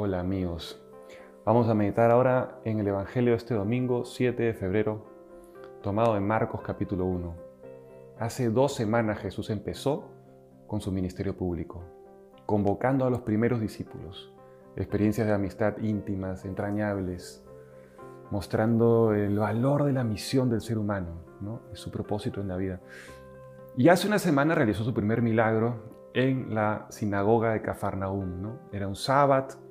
Hola amigos. Vamos a meditar ahora en el Evangelio de este domingo 7 de febrero, tomado en Marcos capítulo 1. Hace dos semanas Jesús empezó con su ministerio público, convocando a los primeros discípulos, experiencias de amistad íntimas, entrañables, mostrando el valor de la misión del ser humano, ¿no? su propósito en la vida. Y hace una semana realizó su primer milagro en la sinagoga de Cafarnaúm. Era un sábado,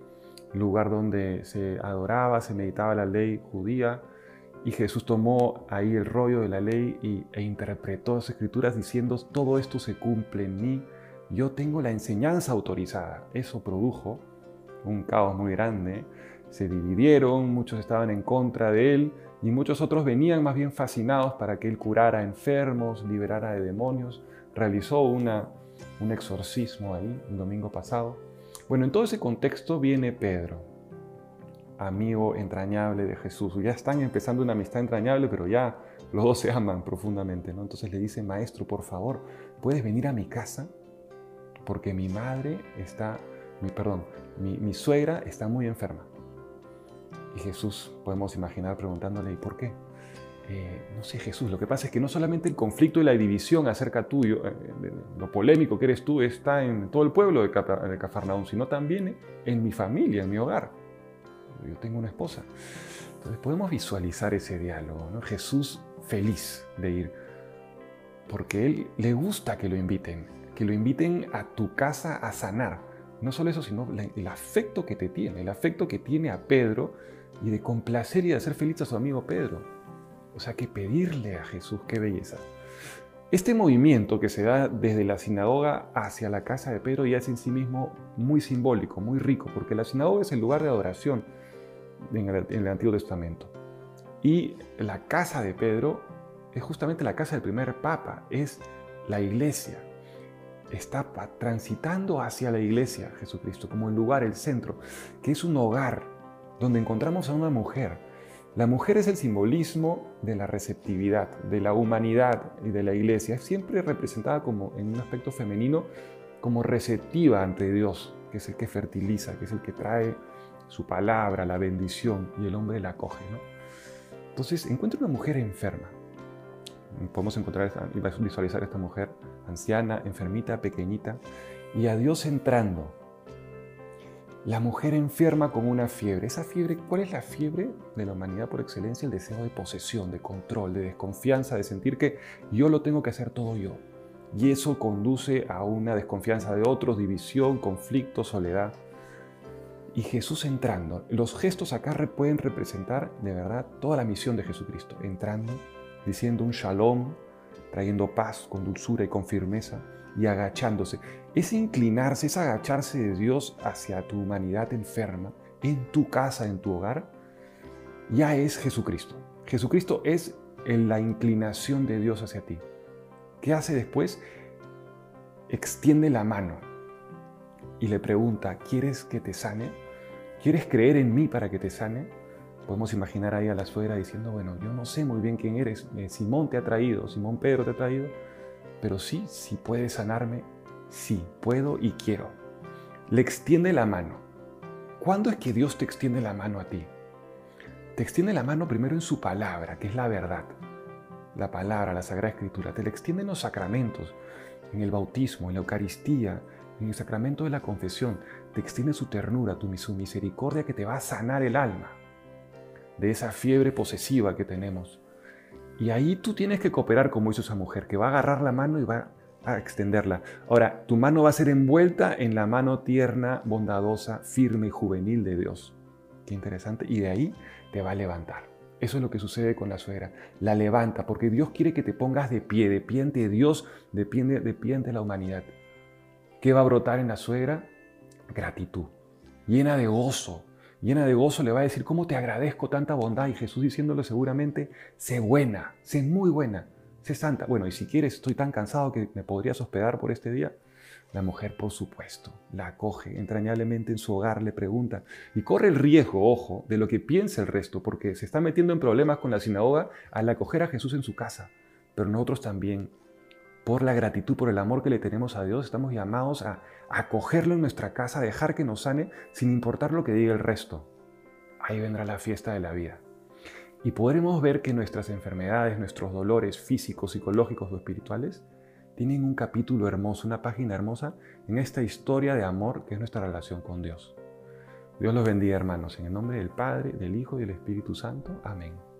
lugar donde se adoraba, se meditaba la ley judía, y Jesús tomó ahí el rollo de la ley y, e interpretó las escrituras diciendo, todo esto se cumple en mí, yo tengo la enseñanza autorizada. Eso produjo un caos muy grande, se dividieron, muchos estaban en contra de él y muchos otros venían más bien fascinados para que él curara enfermos, liberara de demonios, realizó una un exorcismo ahí el domingo pasado. Bueno, en todo ese contexto viene Pedro, amigo entrañable de Jesús. Ya están empezando una amistad entrañable, pero ya los dos se aman profundamente, ¿no? Entonces le dice, maestro, por favor, ¿puedes venir a mi casa? Porque mi madre está, mi, perdón, mi, mi suegra está muy enferma. Y Jesús, podemos imaginar preguntándole, ¿y por qué? Eh, no sé, Jesús, lo que pasa es que no solamente el conflicto y la división acerca tuyo, eh, lo polémico que eres tú, está en todo el pueblo de, Cafarnaúm, sino también en mi familia, en mi hogar. Yo tengo una esposa. Entonces podemos visualizar ese diálogo, ¿no? Jesús feliz de ir, porque él le gusta que lo inviten, que lo inviten a tu casa a sanar. No solo eso, sino el afecto que te tiene, el afecto que tiene a Pedro y de complacer y de hacer feliz a su amigo Pedro. O sea, que pedirle a Jesús, qué belleza. Este movimiento que se da desde la sinagoga hacia la casa de Pedro ya es en sí mismo muy simbólico, muy rico, porque la sinagoga es el lugar de adoración en el, Antiguo Testamento. Y la casa de Pedro es justamente la casa del primer papa, es la iglesia. Está transitando hacia la iglesia Jesucristo como el lugar, el centro, que es un hogar donde encontramos a una mujer la mujer es el simbolismo de la receptividad, de la humanidad y de la iglesia. Es siempre representada como en un aspecto femenino, como receptiva ante Dios, que es el que fertiliza, que es el que trae su palabra, la bendición, y el hombre la acoge. Entonces, encuentra una mujer enferma. Podemos encontrar y visualizar a esta mujer anciana, enfermita, pequeñita, y a Dios entrando la mujer enferma con una fiebre. Esa fiebre, ¿cuál es la fiebre de la humanidad por excelencia? El deseo de posesión, de control, de desconfianza, de sentir que yo lo tengo que hacer todo yo. Y eso conduce a una desconfianza de otros, división, conflicto, soledad. Y Jesús entrando. Los gestos acá pueden representar de verdad toda la misión de Jesucristo. Entrando, diciendo un shalom, trayendo paz con dulzura y con firmeza y agachándose. Es inclinarse, es agacharse de Dios hacia tu humanidad enferma, en tu casa, en tu hogar, ya es Jesucristo. Jesucristo es en la inclinación de Dios hacia ti. ¿Qué hace después? Extiende la mano y le pregunta, ¿quieres que te sane? ¿Quieres creer en mí para que te sane? Podemos imaginar ahí a la suegra diciendo, bueno, yo no sé muy bien quién eres, eh, Simón te ha traído, Simón Pedro te ha traído, pero sí, si puedes sanarme, sí, puedo y quiero. Le extiende la mano. ¿Cuándo es que Dios te extiende la mano a ti? Te extiende la mano primero en su palabra, que es la verdad. La palabra, la Sagrada Escritura. Te la extiende en los sacramentos, en el bautismo, en la Eucaristía, en el sacramento de la confesión. Te extiende su ternura, tu, su misericordia que te va a sanar el alma de esa fiebre posesiva que tenemos y ahí tú tienes que cooperar como hizo esa mujer, que va a agarrar la mano y va a extenderla. Ahora, tu mano va a ser envuelta en la mano tierna, bondadosa, firme y juvenil de Dios. Qué interesante. Y de ahí te va a levantar. Eso es lo que sucede con la suegra. La levanta porque Dios quiere que te pongas de pie, de pie ante Dios, de pie, de pie ante la humanidad. ¿Qué va a brotar en la suegra? Gratitud, llena de gozo, llena de gozo, le va a decir, ¿cómo te agradezco tanta bondad? Y Jesús diciéndole seguramente, sé buena, sé muy buena, sé santa. Bueno, y si quieres, estoy tan cansado que me podrías hospedar por este día. La mujer, por supuesto, la acoge entrañablemente en su hogar, le pregunta y corre el riesgo, ojo, de lo que piensa el resto, porque se está metiendo en problemas con la sinagoga al acoger a Jesús en su casa. Pero nosotros también por la gratitud, por el amor que le tenemos a Dios, estamos llamados a acogerlo en nuestra casa, a dejar que nos sane sin importar lo que diga el resto. Ahí vendrá la fiesta de la vida. Y podremos ver que nuestras enfermedades, nuestros dolores físicos, psicológicos o espirituales, tienen un capítulo hermoso, una página hermosa en esta historia de amor que es nuestra relación con Dios. Dios los bendiga hermanos, en el nombre del Padre, del Hijo y del Espíritu Santo. Amén.